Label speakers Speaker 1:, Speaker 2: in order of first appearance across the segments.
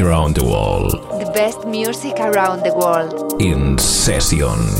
Speaker 1: Around the world.
Speaker 2: The best music around the world.
Speaker 1: In sessions.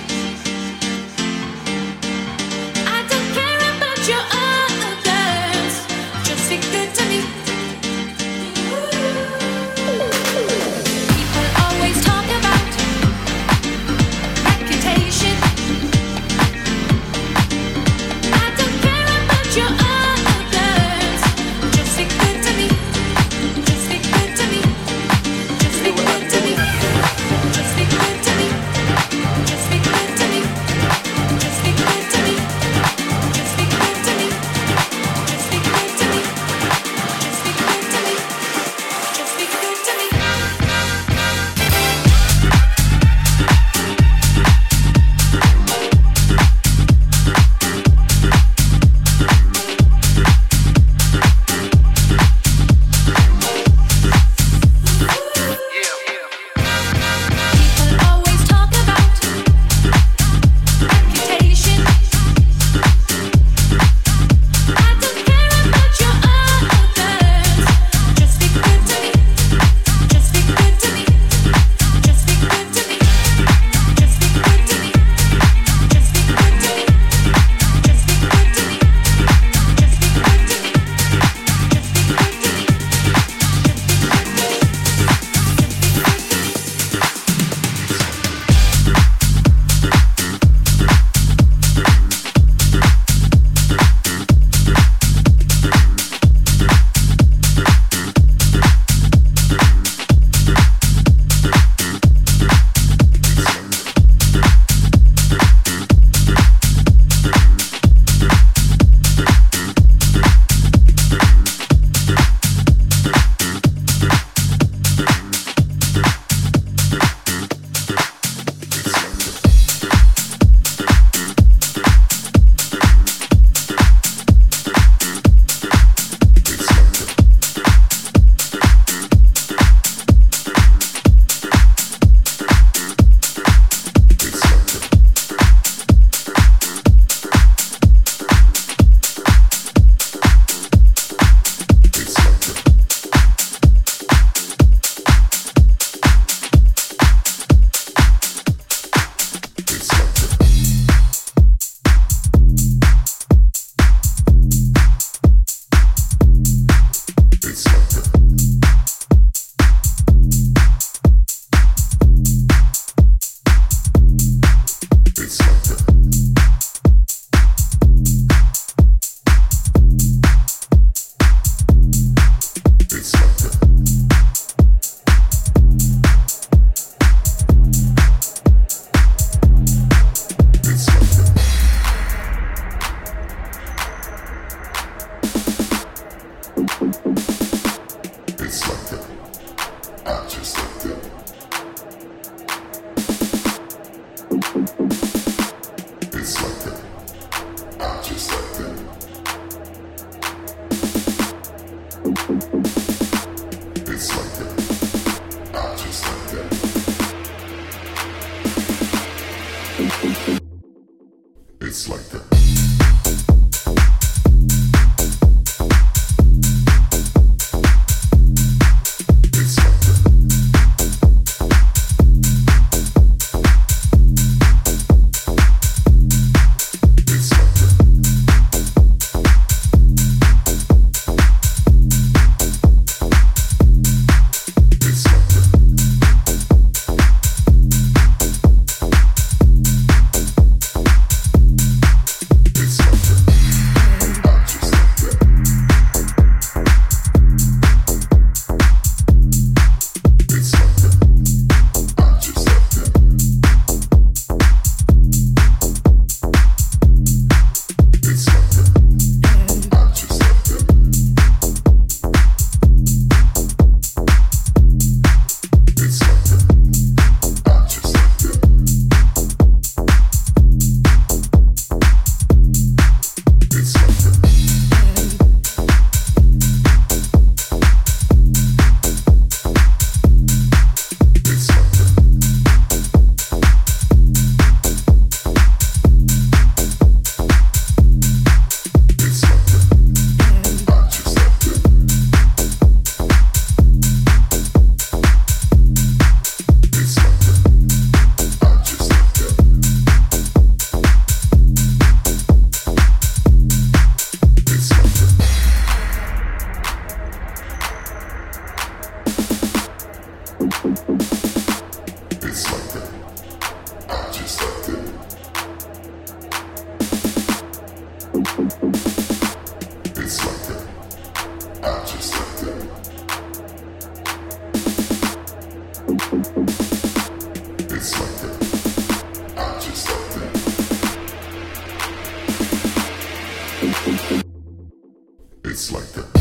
Speaker 3: It's like that.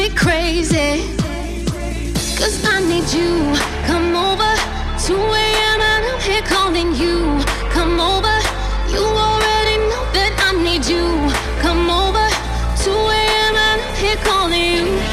Speaker 3: me crazy. Cause I
Speaker 4: need you.
Speaker 5: Come over.
Speaker 1: 2 a.m. and I'm here calling you. Come over. You already know that I need you. Come over. 2 a.m. and I'm here calling you.